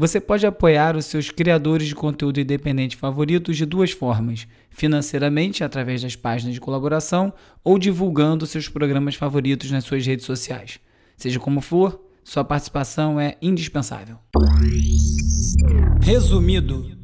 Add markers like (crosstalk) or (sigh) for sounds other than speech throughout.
Você pode apoiar os seus criadores de conteúdo independente favoritos de duas formas: financeiramente, através das páginas de colaboração, ou divulgando seus programas favoritos nas suas redes sociais. Seja como for, sua participação é indispensável. Resumido.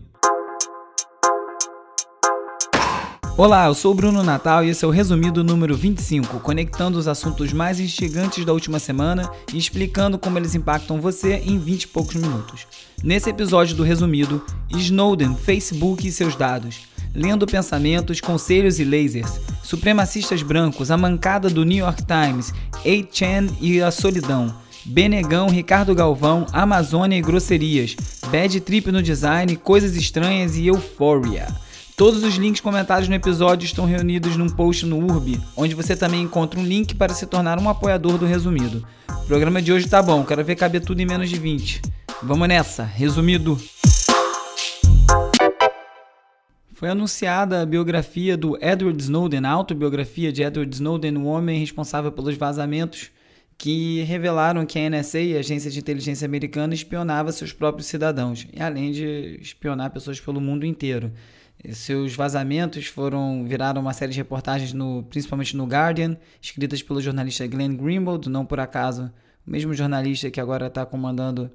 Olá, eu sou Bruno Natal e esse é o resumido número 25, conectando os assuntos mais instigantes da última semana e explicando como eles impactam você em 20 e poucos minutos. Nesse episódio do resumido, Snowden, Facebook e seus dados, lendo pensamentos, conselhos e lasers, supremacistas brancos, a mancada do New York Times, A-Chan e a solidão, Benegão, Ricardo Galvão, Amazônia e grosserias, Bad Trip no design, coisas estranhas e Euphoria. Todos os links comentados no episódio estão reunidos num post no Urb, onde você também encontra um link para se tornar um apoiador do Resumido. O programa de hoje tá bom, quero ver caber tudo em menos de 20. Vamos nessa, resumido. Foi anunciada a biografia do Edward Snowden, a autobiografia de Edward Snowden, o homem responsável pelos vazamentos que revelaram que a NSA, a Agência de Inteligência Americana, espionava seus próprios cidadãos, e além de espionar pessoas pelo mundo inteiro. Seus vazamentos foram viraram uma série de reportagens, no, principalmente no Guardian, escritas pelo jornalista Glenn Greenwald, não por acaso, o mesmo jornalista que agora está comandando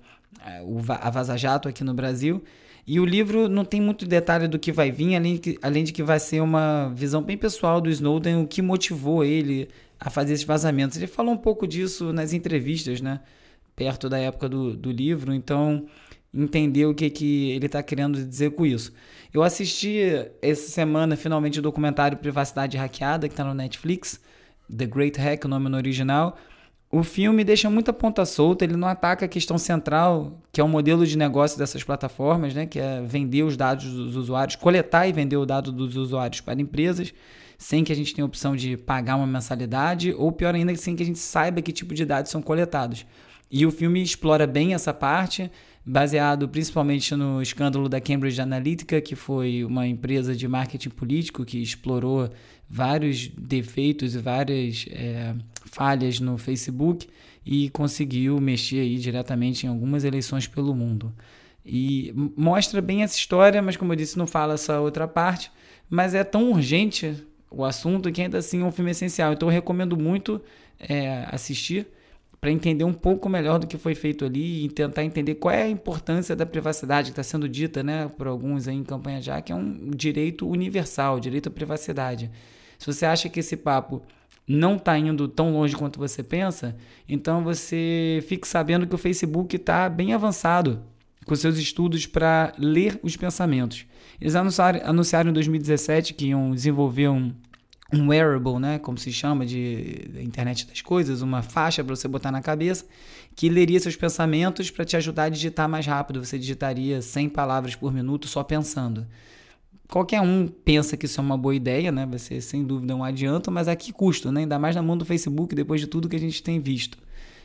o, a Vaza Jato aqui no Brasil. E o livro não tem muito detalhe do que vai vir, além de, além de que vai ser uma visão bem pessoal do Snowden, o que motivou ele a fazer esses vazamentos. Ele falou um pouco disso nas entrevistas, né? Perto da época do, do livro, então entender o que, que ele está querendo dizer com isso. Eu assisti essa semana finalmente o documentário Privacidade Hackeada, que está no Netflix, The Great Hack, o nome no original. O filme deixa muita ponta solta, ele não ataca a questão central, que é o modelo de negócio dessas plataformas, né, que é vender os dados dos usuários, coletar e vender o dado dos usuários para empresas, sem que a gente tenha opção de pagar uma mensalidade, ou pior ainda, sem que a gente saiba que tipo de dados são coletados. E o filme explora bem essa parte, baseado principalmente no escândalo da Cambridge Analytica, que foi uma empresa de marketing político que explorou vários defeitos e várias é, falhas no Facebook e conseguiu mexer aí diretamente em algumas eleições pelo mundo. E mostra bem essa história, mas como eu disse, não fala essa outra parte. Mas é tão urgente o assunto que ainda assim é um filme essencial. Então eu recomendo muito é, assistir para entender um pouco melhor do que foi feito ali e tentar entender qual é a importância da privacidade que está sendo dita né, por alguns aí em campanha já, que é um direito universal, direito à privacidade. Se você acha que esse papo não está indo tão longe quanto você pensa, então você fique sabendo que o Facebook está bem avançado com seus estudos para ler os pensamentos. Eles anunciaram, anunciaram em 2017 que iam desenvolver um um wearable, né, como se chama de internet das coisas, uma faixa para você botar na cabeça, que leria seus pensamentos para te ajudar a digitar mais rápido. Você digitaria 100 palavras por minuto só pensando. Qualquer um pensa que isso é uma boa ideia, né? Vai ser sem dúvida um adianto, mas a que custo, né? Ainda mais na mão do Facebook, depois de tudo que a gente tem visto.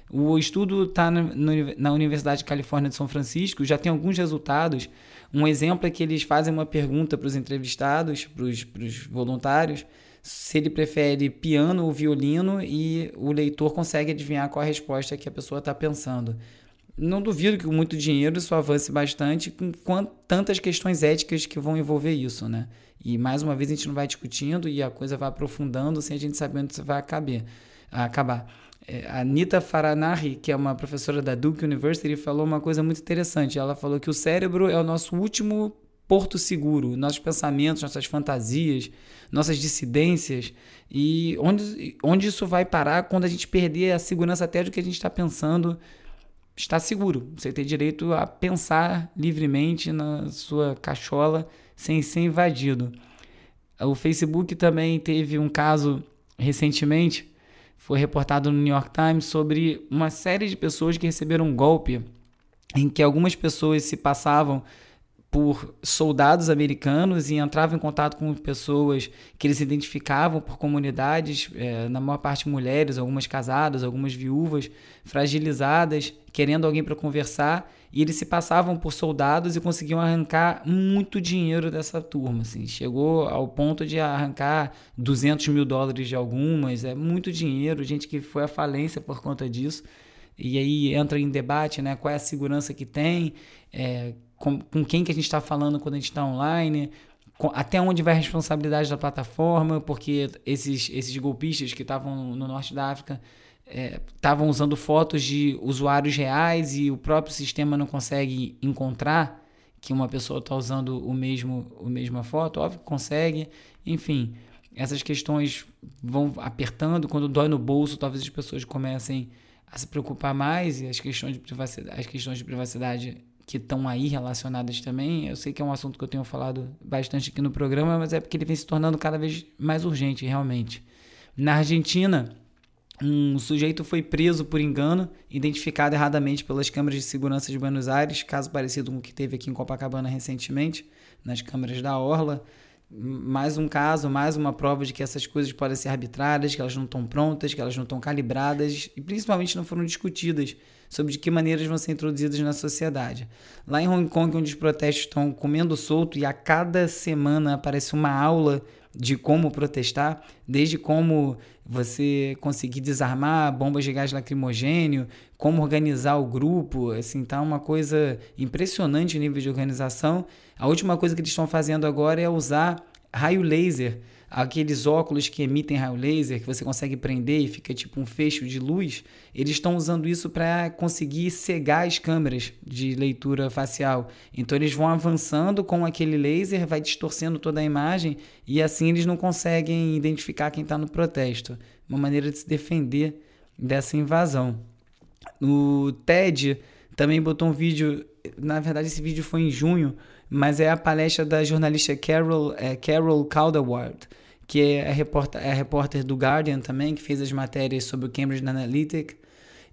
O estudo está na Universidade de Califórnia de São Francisco, já tem alguns resultados. Um exemplo é que eles fazem uma pergunta para os entrevistados, para os voluntários, se ele prefere piano ou violino e o leitor consegue adivinhar qual a resposta que a pessoa está pensando. Não duvido que com muito dinheiro isso avance bastante com tantas questões éticas que vão envolver isso, né? E mais uma vez a gente não vai discutindo e a coisa vai aprofundando sem a gente saber onde isso vai acabar. acabar. É, a Anita Faranahi, que é uma professora da Duke University, falou uma coisa muito interessante. Ela falou que o cérebro é o nosso último porto seguro, nossos pensamentos, nossas fantasias, nossas dissidências e onde, onde isso vai parar quando a gente perder a segurança até do que a gente está pensando está seguro. Você tem direito a pensar livremente na sua cachola sem ser invadido. O Facebook também teve um caso recentemente, foi reportado no New York Times sobre uma série de pessoas que receberam um golpe em que algumas pessoas se passavam por soldados americanos e entrava em contato com pessoas que eles identificavam por comunidades, é, na maior parte mulheres, algumas casadas, algumas viúvas, fragilizadas, querendo alguém para conversar, e eles se passavam por soldados e conseguiam arrancar muito dinheiro dessa turma. Assim. Chegou ao ponto de arrancar 200 mil dólares de algumas, é muito dinheiro, gente que foi à falência por conta disso. e aí entra em debate, né? Qual é a segurança que tem, é, com, com quem que a gente está falando quando a gente está online, com, até onde vai a responsabilidade da plataforma, porque esses, esses golpistas que estavam no norte da África estavam é, usando fotos de usuários reais e o próprio sistema não consegue encontrar que uma pessoa está usando o mesmo a mesma foto, óbvio que consegue, enfim, essas questões vão apertando, quando dói no bolso, talvez as pessoas comecem a se preocupar mais e as questões de privacidade, as questões de privacidade que estão aí relacionadas também. Eu sei que é um assunto que eu tenho falado bastante aqui no programa, mas é porque ele vem se tornando cada vez mais urgente, realmente. Na Argentina, um sujeito foi preso por engano, identificado erradamente pelas câmeras de segurança de Buenos Aires, caso parecido com o que teve aqui em Copacabana recentemente, nas câmeras da Orla mais um caso, mais uma prova de que essas coisas podem ser arbitrárias, que elas não estão prontas, que elas não estão calibradas e principalmente não foram discutidas sobre de que maneiras vão ser introduzidas na sociedade. Lá em Hong Kong, onde os protestos estão comendo solto e a cada semana aparece uma aula de como protestar, desde como você conseguir desarmar bombas de gás lacrimogênio, como organizar o grupo, assim, tá uma coisa impressionante o nível de organização. A última coisa que eles estão fazendo agora é usar raio laser, aqueles óculos que emitem raio laser, que você consegue prender e fica tipo um fecho de luz. Eles estão usando isso para conseguir cegar as câmeras de leitura facial. Então eles vão avançando com aquele laser, vai distorcendo toda a imagem e assim eles não conseguem identificar quem está no protesto. Uma maneira de se defender dessa invasão. O TED também botou um vídeo, na verdade esse vídeo foi em junho, mas é a palestra da jornalista Carol, é, Carol Calderwood, que é a, repórter, é a repórter do Guardian também, que fez as matérias sobre o Cambridge Analytica,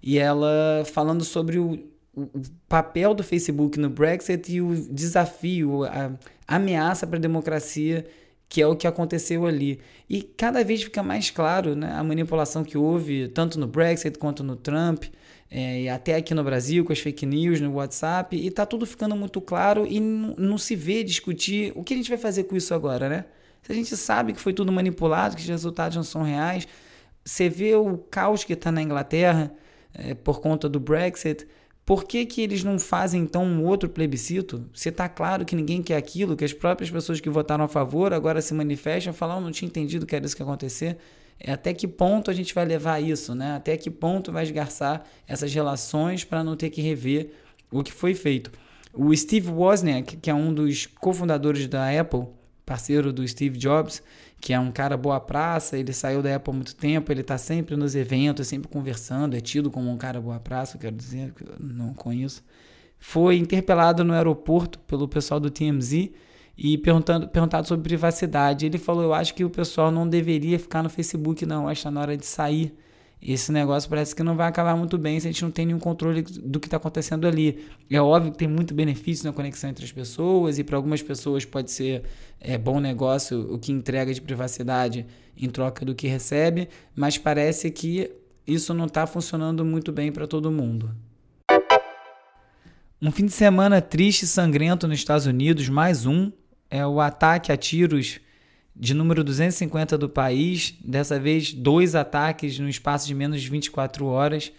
e ela falando sobre o, o papel do Facebook no Brexit e o desafio, a, ameaça para a democracia que é o que aconteceu ali. E cada vez fica mais claro né, a manipulação que houve, tanto no Brexit quanto no Trump, é, até aqui no Brasil, com as fake news no WhatsApp, e tá tudo ficando muito claro e não se vê discutir o que a gente vai fazer com isso agora, né? Se a gente sabe que foi tudo manipulado, que os resultados não são reais, você vê o caos que está na Inglaterra é, por conta do Brexit, por que, que eles não fazem então um outro plebiscito? Se está claro que ninguém quer aquilo, que as próprias pessoas que votaram a favor agora se manifestam e falam, oh, não tinha entendido que era isso que ia acontecer. É até que ponto a gente vai levar isso, né? Até que ponto vai esgarçar essas relações para não ter que rever o que foi feito. O Steve Wozniak, que é um dos cofundadores da Apple, parceiro do Steve Jobs, que é um cara boa praça, ele saiu da Apple há muito tempo, ele está sempre nos eventos, sempre conversando, é tido como um cara boa praça, quero dizer, que não conheço. Foi interpelado no aeroporto pelo pessoal do TMZ e perguntando, perguntado sobre privacidade. Ele falou: Eu acho que o pessoal não deveria ficar no Facebook, não. Acho que está na hora de sair. Esse negócio parece que não vai acabar muito bem se a gente não tem nenhum controle do que está acontecendo ali. É óbvio que tem muito benefício na conexão entre as pessoas, e para algumas pessoas pode ser é, bom negócio o que entrega de privacidade em troca do que recebe, mas parece que isso não está funcionando muito bem para todo mundo. Um fim de semana triste e sangrento nos Estados Unidos, mais um, é o ataque a tiros de número 250 do país. Dessa vez, dois ataques no espaço de menos de 24 horas.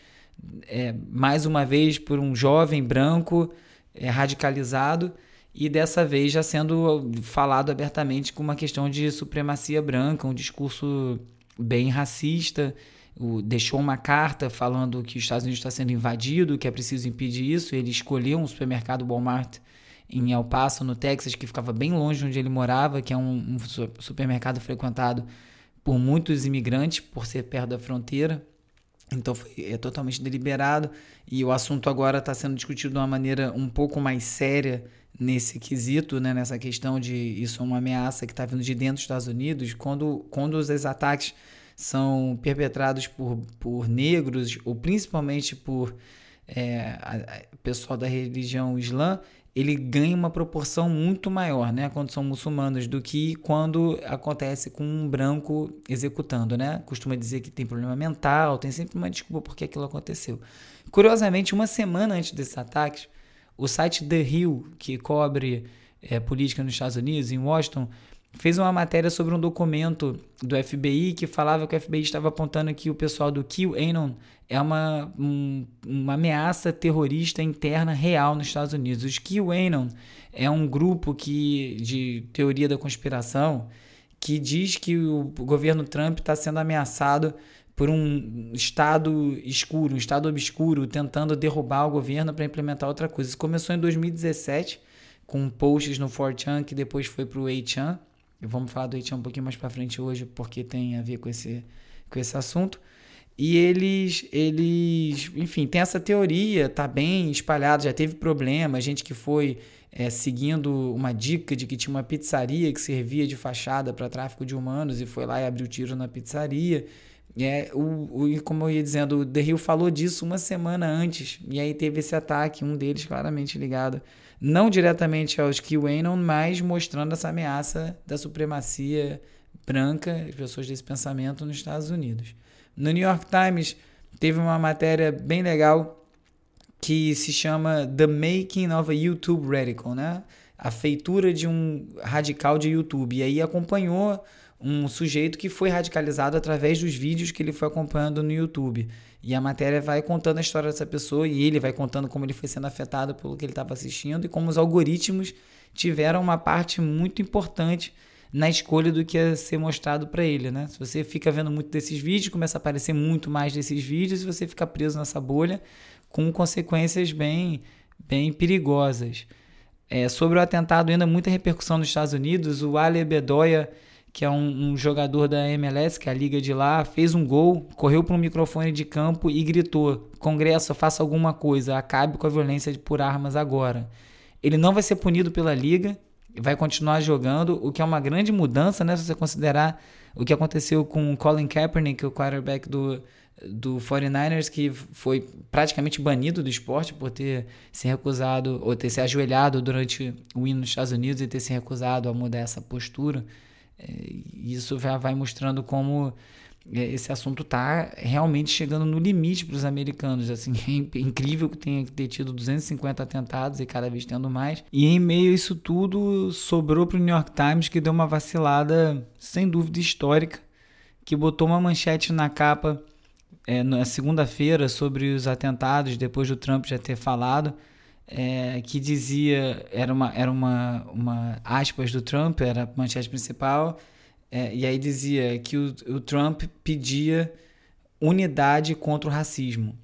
É, mais uma vez por um jovem branco é, radicalizado e dessa vez já sendo falado abertamente com uma questão de supremacia branca, um discurso bem racista. O, deixou uma carta falando que os Estados Unidos está sendo invadido, que é preciso impedir isso. Ele escolheu um supermercado Walmart em El Paso, no Texas, que ficava bem longe de onde ele morava, que é um, um supermercado frequentado por muitos imigrantes, por ser perto da fronteira. Então foi é totalmente deliberado e o assunto agora está sendo discutido de uma maneira um pouco mais séria nesse quesito, né, nessa questão de isso é uma ameaça que está vindo de dentro dos Estados Unidos. Quando, quando os ataques são perpetrados por, por negros ou principalmente por é, a, a, pessoal da religião islã, ele ganha uma proporção muito maior, né, quando são muçulmanos, do que quando acontece com um branco executando, né? Costuma dizer que tem problema mental, tem sempre uma desculpa por que aquilo aconteceu. Curiosamente, uma semana antes desses ataques, o site The Hill, que cobre é, política nos Estados Unidos, em Washington, fez uma matéria sobre um documento do FBI que falava que o FBI estava apontando que o pessoal do QAnon é uma, um, uma ameaça terrorista interna real nos Estados Unidos. Os QAnon é um grupo que, de teoria da conspiração que diz que o governo Trump está sendo ameaçado por um estado escuro, um estado obscuro, tentando derrubar o governo para implementar outra coisa. Isso começou em 2017 com posts no 4chan que depois foi para o 8chan. Vamos falar do 8chan um pouquinho mais para frente hoje porque tem a ver com esse, com esse assunto. E eles, eles, enfim, tem essa teoria, tá bem espalhado, já teve problema, gente que foi é, seguindo uma dica de que tinha uma pizzaria que servia de fachada para tráfico de humanos e foi lá e abriu tiro na pizzaria. É, o, o, como eu ia dizendo, o The falou disso uma semana antes, e aí teve esse ataque, um deles claramente ligado, não diretamente aos QAnon, mas mostrando essa ameaça da supremacia branca, as pessoas desse pensamento nos Estados Unidos. No New York Times teve uma matéria bem legal que se chama The Making of a YouTube Radical, né? A feitura de um radical de YouTube. E aí acompanhou um sujeito que foi radicalizado através dos vídeos que ele foi acompanhando no YouTube. E a matéria vai contando a história dessa pessoa e ele vai contando como ele foi sendo afetado pelo que ele estava assistindo e como os algoritmos tiveram uma parte muito importante na escolha do que ia ser mostrado para ele, né? Se você fica vendo muito desses vídeos, começa a aparecer muito mais desses vídeos e você fica preso nessa bolha com consequências bem, bem perigosas. É, sobre o atentado, ainda muita repercussão nos Estados Unidos. O Ale Bedoya, que é um, um, jogador da MLS, que é a liga de lá, fez um gol, correu para um microfone de campo e gritou: Congresso, faça alguma coisa, acabe com a violência por armas agora. Ele não vai ser punido pela liga, vai continuar jogando, o que é uma grande mudança, né? Se você considerar o que aconteceu com o Colin Kaepernick, o quarterback do, do 49ers, que foi praticamente banido do esporte por ter se recusado, ou ter se ajoelhado durante o hino nos Estados Unidos e ter se recusado a mudar essa postura. É, isso já vai mostrando como é, esse assunto está realmente chegando no limite para os americanos. Assim, (laughs) é incrível que tenha ter tido 250 atentados e cada vez tendo mais. E em meio a isso tudo, sobrou para o New York Times que deu uma vacilada, sem dúvida histórica, que botou uma manchete na capa é, na segunda-feira sobre os atentados, depois do Trump já ter falado. É, que dizia, era uma, era uma, uma aspas do Trump, era a manchete principal, é, e aí dizia que o, o Trump pedia unidade contra o racismo.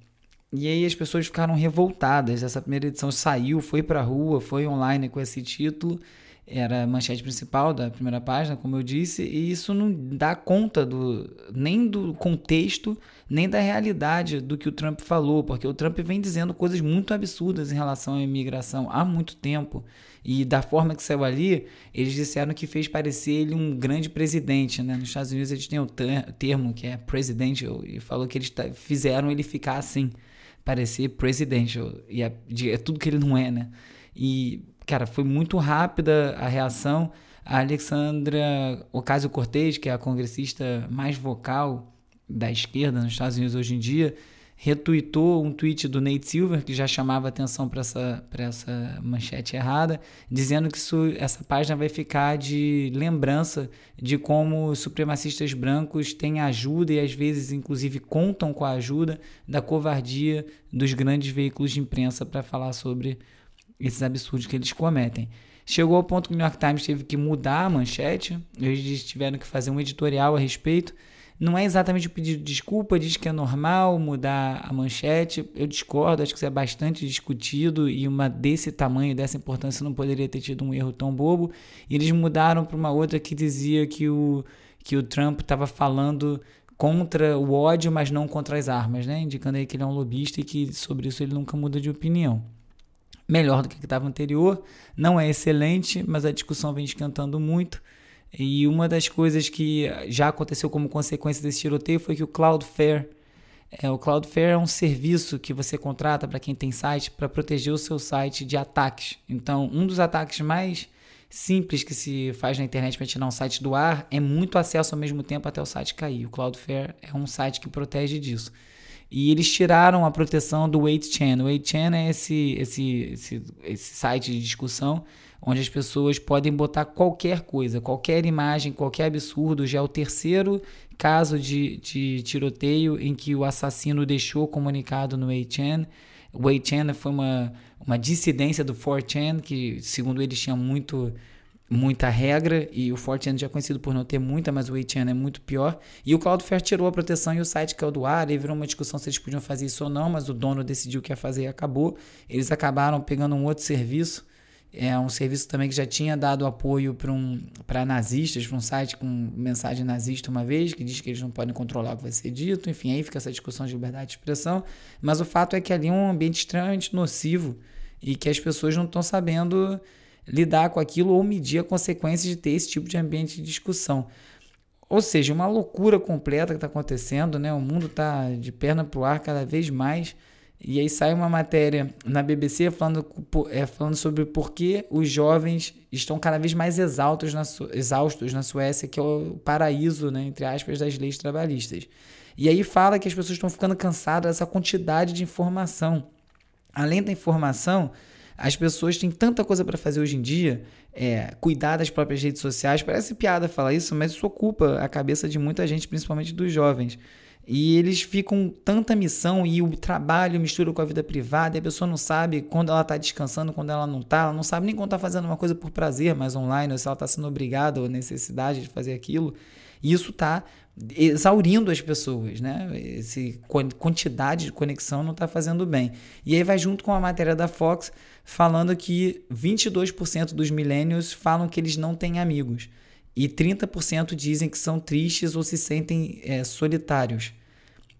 E aí as pessoas ficaram revoltadas. Essa primeira edição saiu, foi para rua, foi online com esse título. Era a manchete principal da primeira página, como eu disse, e isso não dá conta do, nem do contexto, nem da realidade do que o Trump falou, porque o Trump vem dizendo coisas muito absurdas em relação à imigração há muito tempo. E da forma que saiu ali, eles disseram que fez parecer ele um grande presidente. Né? Nos Estados Unidos eles têm o termo que é presidential e falou que eles fizeram ele ficar assim, parecer presidential. E é, é tudo que ele não é, né? E, cara, foi muito rápida a reação. A Alexandra Ocasio-Cortez, que é a congressista mais vocal da esquerda nos Estados Unidos hoje em dia, retuitou um tweet do Nate Silver, que já chamava atenção para essa, essa manchete errada, dizendo que isso, essa página vai ficar de lembrança de como os supremacistas brancos têm ajuda e às vezes, inclusive, contam com a ajuda da covardia dos grandes veículos de imprensa para falar sobre esses absurdos que eles cometem. Chegou ao ponto que o New York Times teve que mudar a manchete, eles tiveram que fazer um editorial a respeito não é exatamente o pedido de desculpa, diz que é normal mudar a manchete. Eu discordo, acho que isso é bastante discutido e uma desse tamanho, dessa importância, não poderia ter tido um erro tão bobo. E eles mudaram para uma outra que dizia que o, que o Trump estava falando contra o ódio, mas não contra as armas, né? indicando aí que ele é um lobista e que sobre isso ele nunca muda de opinião. Melhor do que estava anterior, não é excelente, mas a discussão vem esquentando muito. E uma das coisas que já aconteceu como consequência desse tiroteio foi que o Cloudflare, é, o Cloudflare é um serviço que você contrata para quem tem site para proteger o seu site de ataques. Então, um dos ataques mais simples que se faz na internet para tirar um site do ar é muito acesso ao mesmo tempo até o site cair. O Cloudflare é um site que protege disso. E eles tiraram a proteção do 8chan. O 8chan é esse, esse, esse, esse site de discussão onde as pessoas podem botar qualquer coisa, qualquer imagem, qualquer absurdo. Já é o terceiro caso de, de tiroteio em que o assassino deixou comunicado no 8chan. O 8chan foi uma, uma dissidência do 4chan, que segundo eles tinha muito muita regra e o 4chan já é conhecido por não ter muita, mas o 8chan é muito pior. E o Cloudflare tirou a proteção e o site caiu do ar, e virou uma discussão se eles podiam fazer isso ou não, mas o dono decidiu que ia fazer e acabou. Eles acabaram pegando um outro serviço é um serviço também que já tinha dado apoio para um, nazistas, para um site com mensagem nazista uma vez, que diz que eles não podem controlar o que vai ser dito. Enfim, aí fica essa discussão de liberdade de expressão. Mas o fato é que ali é um ambiente extremamente nocivo e que as pessoas não estão sabendo lidar com aquilo ou medir a consequência de ter esse tipo de ambiente de discussão. Ou seja, uma loucura completa que está acontecendo, né? O mundo está de perna para o ar cada vez mais. E aí sai uma matéria na BBC falando, é, falando sobre por que os jovens estão cada vez mais exaltos na, exaustos na Suécia, que é o paraíso, né, entre aspas, das leis trabalhistas. E aí fala que as pessoas estão ficando cansadas dessa quantidade de informação. Além da informação, as pessoas têm tanta coisa para fazer hoje em dia, é, cuidar das próprias redes sociais. Parece piada falar isso, mas isso ocupa a cabeça de muita gente, principalmente dos jovens. E eles ficam tanta missão e o trabalho mistura com a vida privada, e a pessoa não sabe quando ela está descansando, quando ela não está, ela não sabe nem quando está fazendo uma coisa por prazer, mas online, ou se ela está sendo obrigada ou necessidade de fazer aquilo. E isso está exaurindo as pessoas, né? Essa quantidade de conexão não está fazendo bem. E aí vai junto com a matéria da Fox falando que 22% dos millennials falam que eles não têm amigos e 30% dizem que são tristes ou se sentem é, solitários.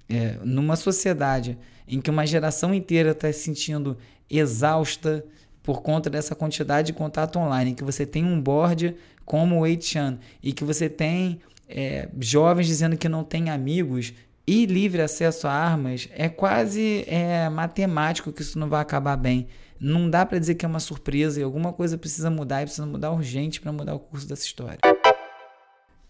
É, numa sociedade em que uma geração inteira está se sentindo exausta por conta dessa quantidade de contato online, em que você tem um board como o 8chan e que você tem é, jovens dizendo que não tem amigos e livre acesso a armas, é quase é, matemático que isso não vai acabar bem. Não dá para dizer que é uma surpresa e alguma coisa precisa mudar e precisa mudar urgente para mudar o curso dessa história.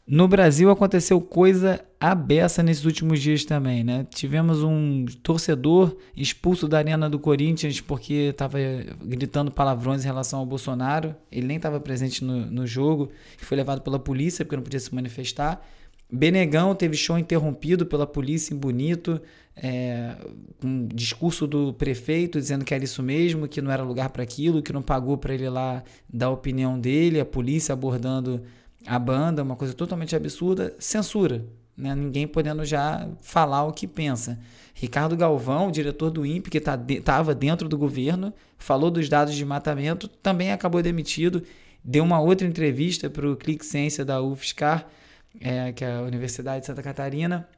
No Brasil aconteceu coisa abessa nesses últimos dias também, né? Tivemos um torcedor expulso da arena do Corinthians porque estava gritando palavrões em relação ao Bolsonaro. Ele nem estava presente no, no jogo e foi levado pela polícia porque não podia se manifestar. Benegão teve show interrompido pela polícia em Bonito, é, um discurso do prefeito dizendo que era isso mesmo, que não era lugar para aquilo, que não pagou para ele lá dar a opinião dele, a polícia abordando a banda, uma coisa totalmente absurda, censura. Né? Ninguém podendo já falar o que pensa. Ricardo Galvão, diretor do INPE, que estava tá de, dentro do governo, falou dos dados de matamento, também acabou demitido. Deu uma outra entrevista para o Clique Ciência da UFSCar, é, que é a Universidade de Santa Catarina,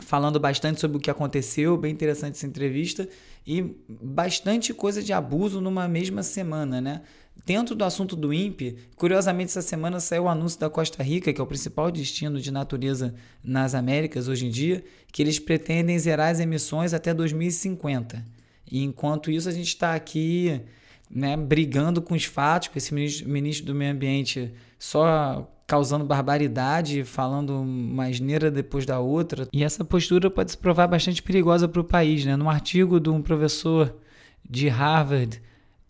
falando bastante sobre o que aconteceu, bem interessante essa entrevista, e bastante coisa de abuso numa mesma semana, né? Dentro do assunto do INPE, curiosamente, essa semana saiu o anúncio da Costa Rica, que é o principal destino de natureza nas Américas hoje em dia, que eles pretendem zerar as emissões até 2050. E enquanto isso, a gente está aqui né, brigando com os fatos, com esse ministro, ministro do Meio Ambiente só causando barbaridade, falando uma asneira depois da outra. E essa postura pode se provar bastante perigosa para o país. Né? Num artigo de um professor de Harvard,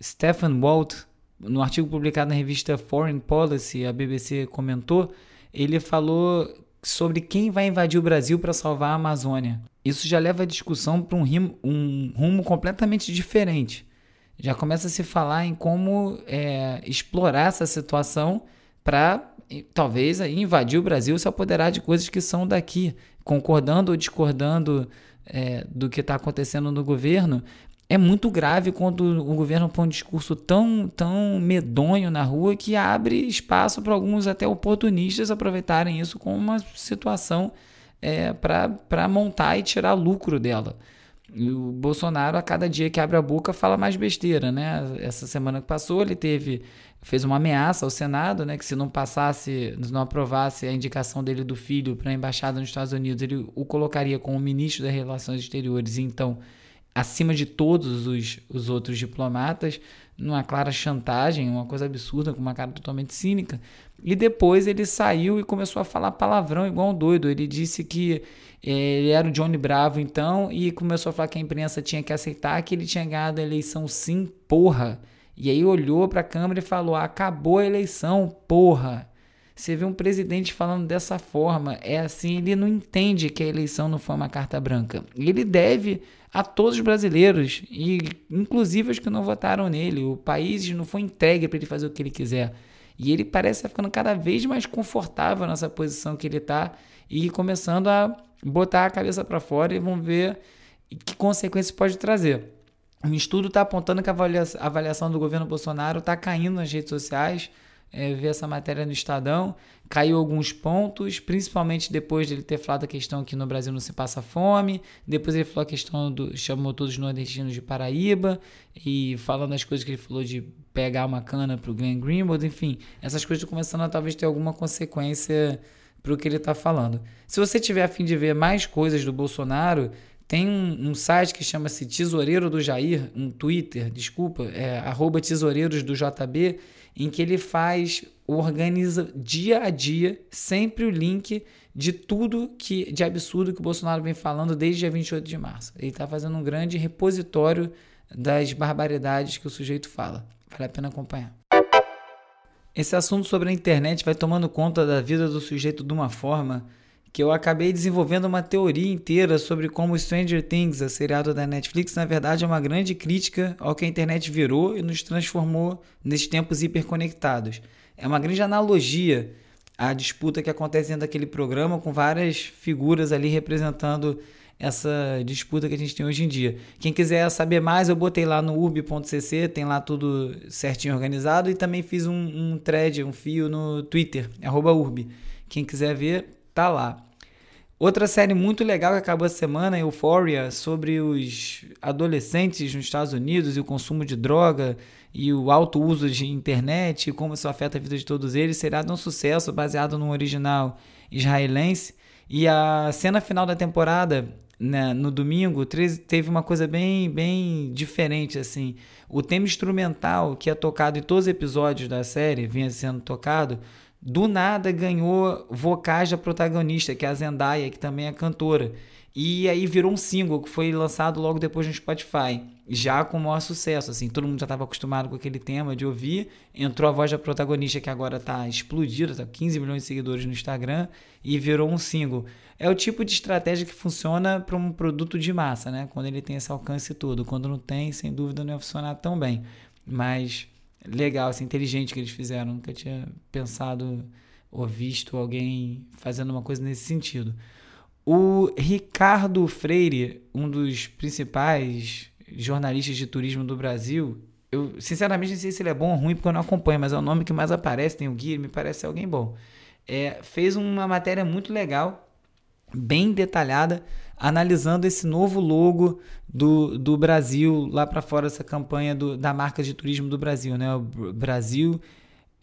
Stephen Walt, no artigo publicado na revista Foreign Policy, a BBC comentou, ele falou sobre quem vai invadir o Brasil para salvar a Amazônia. Isso já leva a discussão para um, um, rumo completamente diferente. Já começa a se falar em como é, explorar essa situação para talvez invadir o Brasil se apoderar de coisas que são daqui, concordando ou discordando é, do que está acontecendo no governo, é muito grave quando o governo põe um discurso tão, tão medonho na rua que abre espaço para alguns até oportunistas aproveitarem isso como uma situação é, para montar e tirar lucro dela. E o Bolsonaro, a cada dia que abre a boca, fala mais besteira, né? Essa semana que passou, ele teve fez uma ameaça ao Senado, né, que se não passasse, se não aprovasse a indicação dele do filho para a embaixada nos Estados Unidos, ele o colocaria como ministro das Relações Exteriores, então acima de todos os, os outros diplomatas numa clara chantagem, uma coisa absurda, com uma cara totalmente cínica. E depois ele saiu e começou a falar palavrão igual um doido. Ele disse que ele era o Johnny Bravo então e começou a falar que a imprensa tinha que aceitar que ele tinha ganhado a eleição sim, porra. E aí olhou para a câmera e falou: "Acabou a eleição, porra". Você vê um presidente falando dessa forma, é assim, ele não entende que a eleição não foi uma carta branca. Ele deve a todos os brasileiros, e inclusive os que não votaram nele. O país não foi entregue para ele fazer o que ele quiser. E ele parece estar ficando cada vez mais confortável nessa posição que ele está e começando a botar a cabeça para fora e vamos ver que consequências pode trazer. Um estudo está apontando que a avaliação do governo Bolsonaro está caindo nas redes sociais. É, ver essa matéria no Estadão, caiu alguns pontos, principalmente depois de ele ter falado a questão que no Brasil não se passa fome, depois ele falou a questão do chamou todos os nordestinos de Paraíba e falando as coisas que ele falou de pegar uma cana para o Glenn Greenwald, enfim, essas coisas começando a talvez ter alguma consequência para o que ele está falando. Se você tiver a fim de ver mais coisas do Bolsonaro, tem um, um site que chama-se Tesoureiro do Jair, um Twitter, desculpa, é arroba tesoureiros do JB, em que ele faz, organiza dia a dia, sempre o link de tudo que de absurdo que o Bolsonaro vem falando desde dia 28 de março. Ele está fazendo um grande repositório das barbaridades que o sujeito fala. Vale a pena acompanhar. Esse assunto sobre a internet vai tomando conta da vida do sujeito de uma forma que eu acabei desenvolvendo uma teoria inteira sobre como Stranger Things, a seriado da Netflix, na verdade é uma grande crítica ao que a internet virou e nos transformou nesses tempos hiperconectados. É uma grande analogia à disputa que acontece dentro daquele programa com várias figuras ali representando essa disputa que a gente tem hoje em dia. Quem quiser saber mais, eu botei lá no urb.cc, tem lá tudo certinho organizado e também fiz um, um thread, um fio no Twitter, urb. Quem quiser ver, tá lá. Outra série muito legal que acabou essa semana, Euphoria, sobre os adolescentes nos Estados Unidos e o consumo de droga e o alto uso de internet e como isso afeta a vida de todos eles. Será um sucesso baseado no original israelense. E a cena final da temporada, no domingo, teve uma coisa bem, bem diferente. assim. O tema instrumental que é tocado em todos os episódios da série, vinha sendo tocado, do nada ganhou vocais da protagonista, que é a Zendaya, que também é cantora. E aí virou um single que foi lançado logo depois no Spotify, já com o maior sucesso, assim, todo mundo já estava acostumado com aquele tema de ouvir. Entrou a voz da protagonista que agora está explodida, tá 15 milhões de seguidores no Instagram e virou um single. É o tipo de estratégia que funciona para um produto de massa, né? Quando ele tem esse alcance todo. Quando não tem, sem dúvida não ia funcionar tão bem. Mas legal, assim, inteligente que eles fizeram. Nunca tinha pensado ou visto alguém fazendo uma coisa nesse sentido. O Ricardo Freire, um dos principais jornalistas de turismo do Brasil, eu sinceramente não sei se ele é bom ou ruim porque eu não acompanho, mas é o nome que mais aparece, tem o guia, me parece alguém bom. É, fez uma matéria muito legal, bem detalhada, analisando esse novo logo do, do Brasil lá para fora, essa campanha do, da marca de turismo do Brasil, né? O Brasil,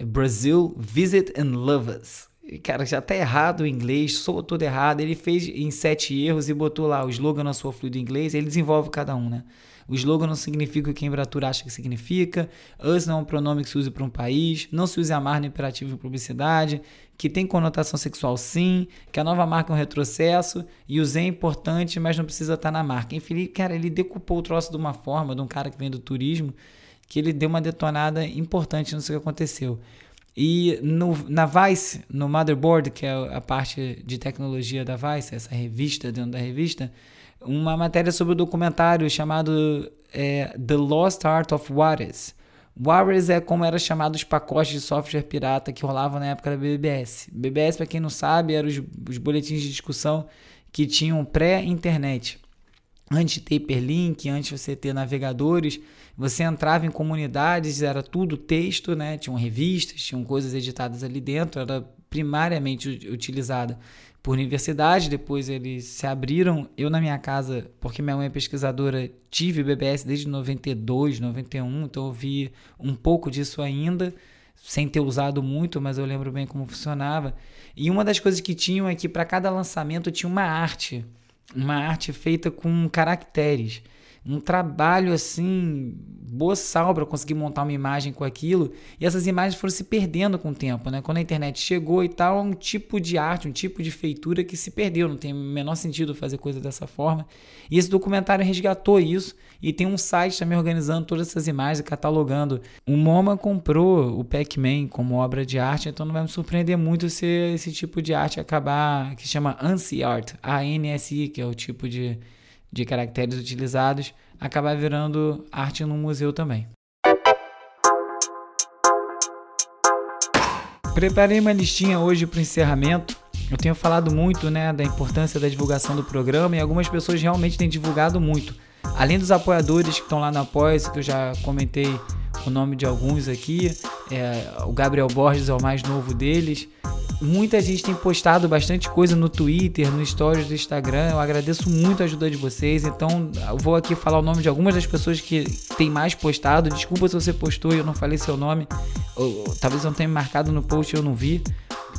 Brasil Visit and Love Us. Cara, já tá errado o inglês, sou todo errado. Ele fez em sete erros e botou lá o slogan na sua fluido inglês. Ele desenvolve cada um, né? O slogan não significa o que a Embratur acha que significa. Us não é um pronome que se usa para um país. Não se use amar no imperativo de publicidade. Que tem conotação sexual sim. Que a nova marca é um retrocesso. E o Z é importante, mas não precisa estar tá na marca. Enfim, cara, ele decupou o troço de uma forma, de um cara que vem do turismo, que ele deu uma detonada importante no que aconteceu. E no, na Vice, no Motherboard, que é a parte de tecnologia da Vice, essa revista dentro da revista, uma matéria sobre o um documentário chamado é, The Lost Art of Juarez. Juarez é como era chamado os pacotes de software pirata que rolavam na época da BBS. BBS, para quem não sabe, eram os, os boletins de discussão que tinham pré-internet. Antes de ter hiperlink, antes de você ter navegadores, você entrava em comunidades, era tudo texto, né? Tinham revistas, tinham coisas editadas ali dentro, era primariamente utilizada por universidade, depois eles se abriram. Eu, na minha casa, porque minha mãe é pesquisadora, tive BBS desde 92, 91, então eu vi um pouco disso ainda, sem ter usado muito, mas eu lembro bem como funcionava. E uma das coisas que tinham é que para cada lançamento tinha uma arte, uma arte feita com caracteres. Um trabalho assim boçal para conseguir montar uma imagem com aquilo, e essas imagens foram se perdendo com o tempo, né? Quando a internet chegou e tal, é um tipo de arte, um tipo de feitura que se perdeu, não tem o menor sentido fazer coisa dessa forma. E esse documentário resgatou isso e tem um site também organizando todas essas imagens, catalogando. O MoMA comprou o Pac-Man como obra de arte, então não vai me surpreender muito se esse tipo de arte acabar, que chama ANSI Art, A-N-S-I, que é o tipo de, de caracteres utilizados, acabar virando arte no museu também. Preparei uma listinha hoje para o encerramento. Eu tenho falado muito né, da importância da divulgação do programa e algumas pessoas realmente têm divulgado muito. Além dos apoiadores que estão lá no apoia que eu já comentei o nome de alguns aqui, é, o Gabriel Borges é o mais novo deles. Muita gente tem postado bastante coisa no Twitter, no Stories do Instagram. Eu agradeço muito a ajuda de vocês. Então, vou aqui falar o nome de algumas das pessoas que têm mais postado. Desculpa se você postou e eu não falei seu nome. Ou, ou, talvez não tenha me marcado no post e eu não vi.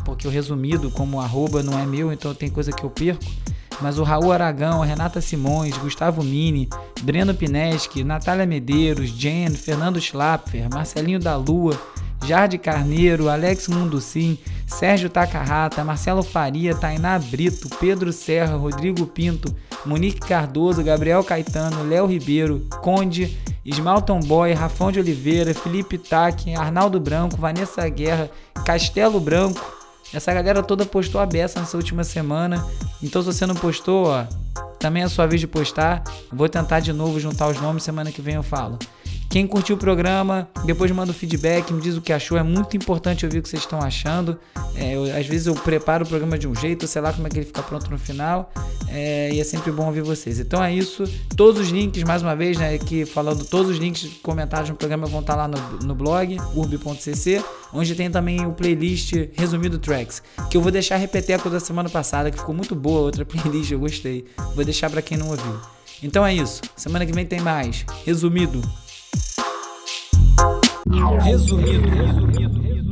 Porque o resumido, como arroba, não é meu, então tem coisa que eu perco. Mas o Raul Aragão, Renata Simões, Gustavo Mini, Breno Pineschi, Natália Medeiros, Jen, Fernando Schlapfer, Marcelinho da Lua, Jardim Carneiro, Alex Munducim, Sérgio Takahata, Marcelo Faria, Tainá Brito, Pedro Serra, Rodrigo Pinto, Monique Cardoso, Gabriel Caetano, Léo Ribeiro, Conde, Ismalton Boy, Rafão de Oliveira, Felipe Taque, Arnaldo Branco, Vanessa Guerra, Castelo Branco. Essa galera toda postou a beça nessa última semana. Então, se você não postou, ó, também é a sua vez de postar. Vou tentar de novo juntar os nomes, semana que vem eu falo. Quem curtiu o programa, depois manda o feedback, me diz o que achou. É muito importante ouvir o que vocês estão achando. É, eu, às vezes eu preparo o programa de um jeito, sei lá como é que ele fica pronto no final. É, e é sempre bom ouvir vocês. Então é isso. Todos os links, mais uma vez, né? Aqui falando, todos os links comentados no programa vão estar lá no, no blog, urb.cc, onde tem também o playlist resumido tracks, que eu vou deixar repeteco da semana passada, que ficou muito boa, outra (laughs) playlist, eu gostei. Vou deixar para quem não ouviu. Então é isso. Semana que vem tem mais. Resumido. Resumido. resumido.